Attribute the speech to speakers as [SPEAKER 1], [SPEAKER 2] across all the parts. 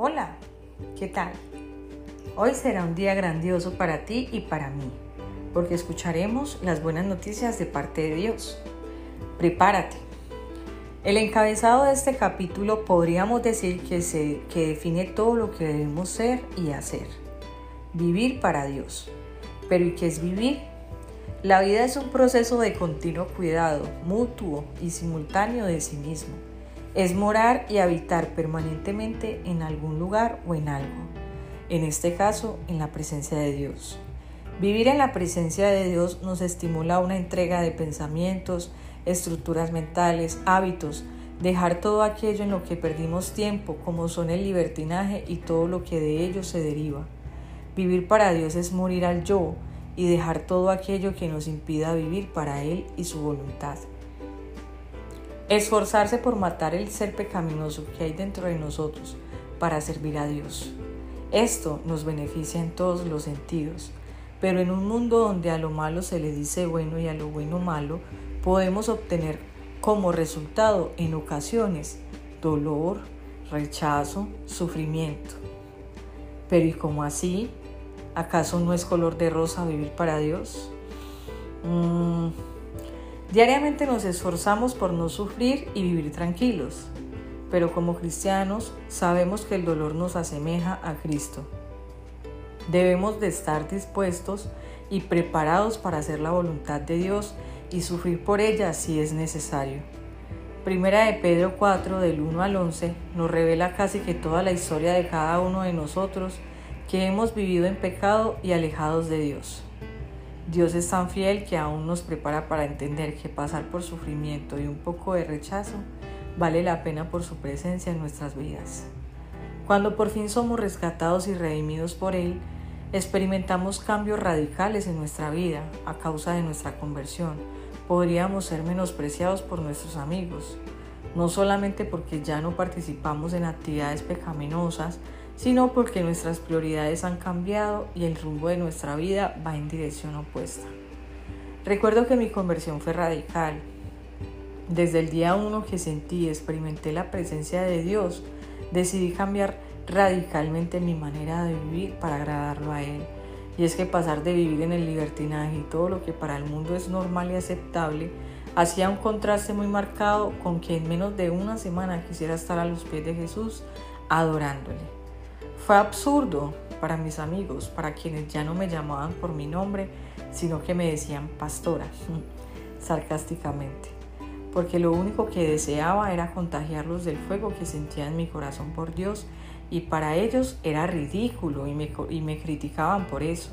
[SPEAKER 1] Hola, ¿qué tal? Hoy será un día grandioso para ti y para mí, porque escucharemos las buenas noticias de parte de Dios. Prepárate. El encabezado de este capítulo podríamos decir que, se, que define todo lo que debemos ser y hacer. Vivir para Dios. Pero ¿y qué es vivir? La vida es un proceso de continuo cuidado, mutuo y simultáneo de sí mismo es morar y habitar permanentemente en algún lugar o en algo, en este caso en la presencia de Dios. Vivir en la presencia de Dios nos estimula una entrega de pensamientos, estructuras mentales, hábitos, dejar todo aquello en lo que perdimos tiempo, como son el libertinaje y todo lo que de ello se deriva. Vivir para Dios es morir al yo y dejar todo aquello que nos impida vivir para Él y su voluntad. Esforzarse por matar el ser pecaminoso que hay dentro de nosotros para servir a Dios. Esto nos beneficia en todos los sentidos, pero en un mundo donde a lo malo se le dice bueno y a lo bueno malo, podemos obtener como resultado en ocasiones dolor, rechazo, sufrimiento. Pero ¿y cómo así? ¿Acaso no es color de rosa vivir para Dios? Mm, Diariamente nos esforzamos por no sufrir y vivir tranquilos, pero como cristianos sabemos que el dolor nos asemeja a Cristo. Debemos de estar dispuestos y preparados para hacer la voluntad de Dios y sufrir por ella si es necesario. Primera de Pedro 4 del 1 al 11 nos revela casi que toda la historia de cada uno de nosotros que hemos vivido en pecado y alejados de Dios. Dios es tan fiel que aún nos prepara para entender que pasar por sufrimiento y un poco de rechazo vale la pena por su presencia en nuestras vidas. Cuando por fin somos rescatados y redimidos por Él, experimentamos cambios radicales en nuestra vida a causa de nuestra conversión. Podríamos ser menospreciados por nuestros amigos, no solamente porque ya no participamos en actividades pecaminosas, sino porque nuestras prioridades han cambiado y el rumbo de nuestra vida va en dirección opuesta. Recuerdo que mi conversión fue radical. Desde el día uno que sentí y experimenté la presencia de Dios, decidí cambiar radicalmente mi manera de vivir para agradarlo a Él. Y es que pasar de vivir en el libertinaje y todo lo que para el mundo es normal y aceptable, hacía un contraste muy marcado con que en menos de una semana quisiera estar a los pies de Jesús adorándole. Fue absurdo para mis amigos, para quienes ya no me llamaban por mi nombre, sino que me decían pastora, sarcásticamente, porque lo único que deseaba era contagiarlos del fuego que sentía en mi corazón por Dios y para ellos era ridículo y me, y me criticaban por eso.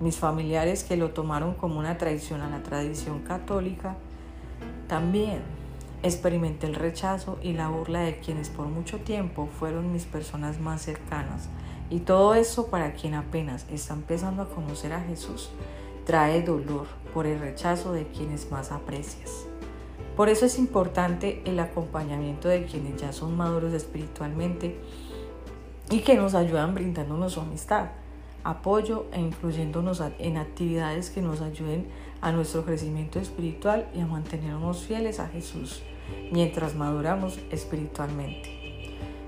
[SPEAKER 1] Mis familiares que lo tomaron como una traición a la tradición católica, también Experimenté el rechazo y la burla de quienes por mucho tiempo fueron mis personas más cercanas. Y todo eso para quien apenas está empezando a conocer a Jesús trae dolor por el rechazo de quienes más aprecias. Por eso es importante el acompañamiento de quienes ya son maduros espiritualmente y que nos ayudan brindándonos amistad, apoyo e incluyéndonos en actividades que nos ayuden a nuestro crecimiento espiritual y a mantenernos fieles a Jesús mientras maduramos espiritualmente.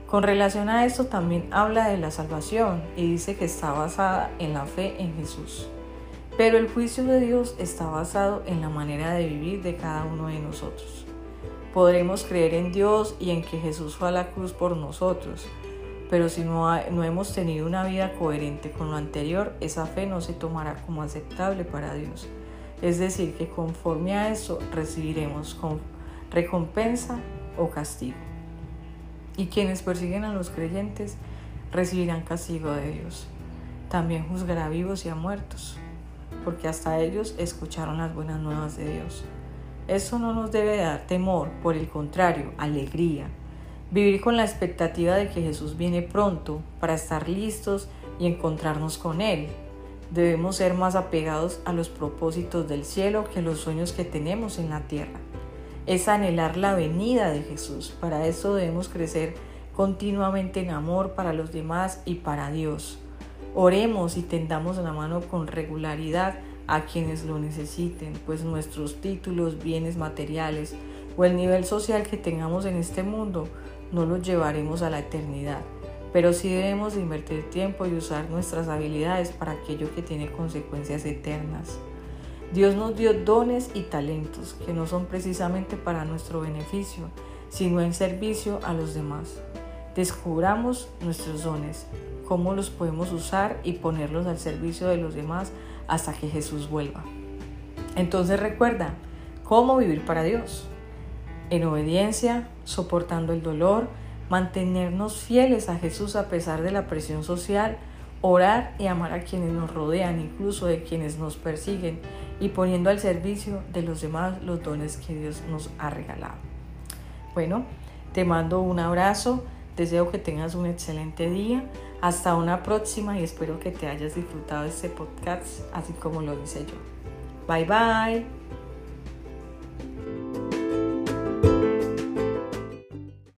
[SPEAKER 1] Con relación a esto también habla de la salvación y dice que está basada en la fe en Jesús. Pero el juicio de Dios está basado en la manera de vivir de cada uno de nosotros. Podremos creer en Dios y en que Jesús fue a la cruz por nosotros, pero si no, no hemos tenido una vida coherente con lo anterior, esa fe no se tomará como aceptable para Dios. Es decir, que conforme a eso recibiremos recompensa o castigo. Y quienes persiguen a los creyentes recibirán castigo de Dios. También juzgará vivos y a muertos, porque hasta ellos escucharon las buenas nuevas de Dios. Eso no nos debe dar temor, por el contrario, alegría. Vivir con la expectativa de que Jesús viene pronto para estar listos y encontrarnos con Él. Debemos ser más apegados a los propósitos del cielo que los sueños que tenemos en la tierra es anhelar la venida de Jesús. Para eso debemos crecer continuamente en amor para los demás y para Dios. Oremos y tendamos la mano con regularidad a quienes lo necesiten, pues nuestros títulos, bienes materiales o el nivel social que tengamos en este mundo no los llevaremos a la eternidad. Pero sí debemos invertir tiempo y usar nuestras habilidades para aquello que tiene consecuencias eternas. Dios nos dio dones y talentos que no son precisamente para nuestro beneficio, sino en servicio a los demás. Descubramos nuestros dones, cómo los podemos usar y ponerlos al servicio de los demás hasta que Jesús vuelva. Entonces recuerda, ¿cómo vivir para Dios? En obediencia, soportando el dolor, mantenernos fieles a Jesús a pesar de la presión social, orar y amar a quienes nos rodean, incluso de quienes nos persiguen, y poniendo al servicio de los demás los dones que Dios nos ha regalado. Bueno, te mando un abrazo, deseo que tengas un excelente día, hasta una próxima y espero que te hayas disfrutado de este podcast así como lo hice yo. Bye bye.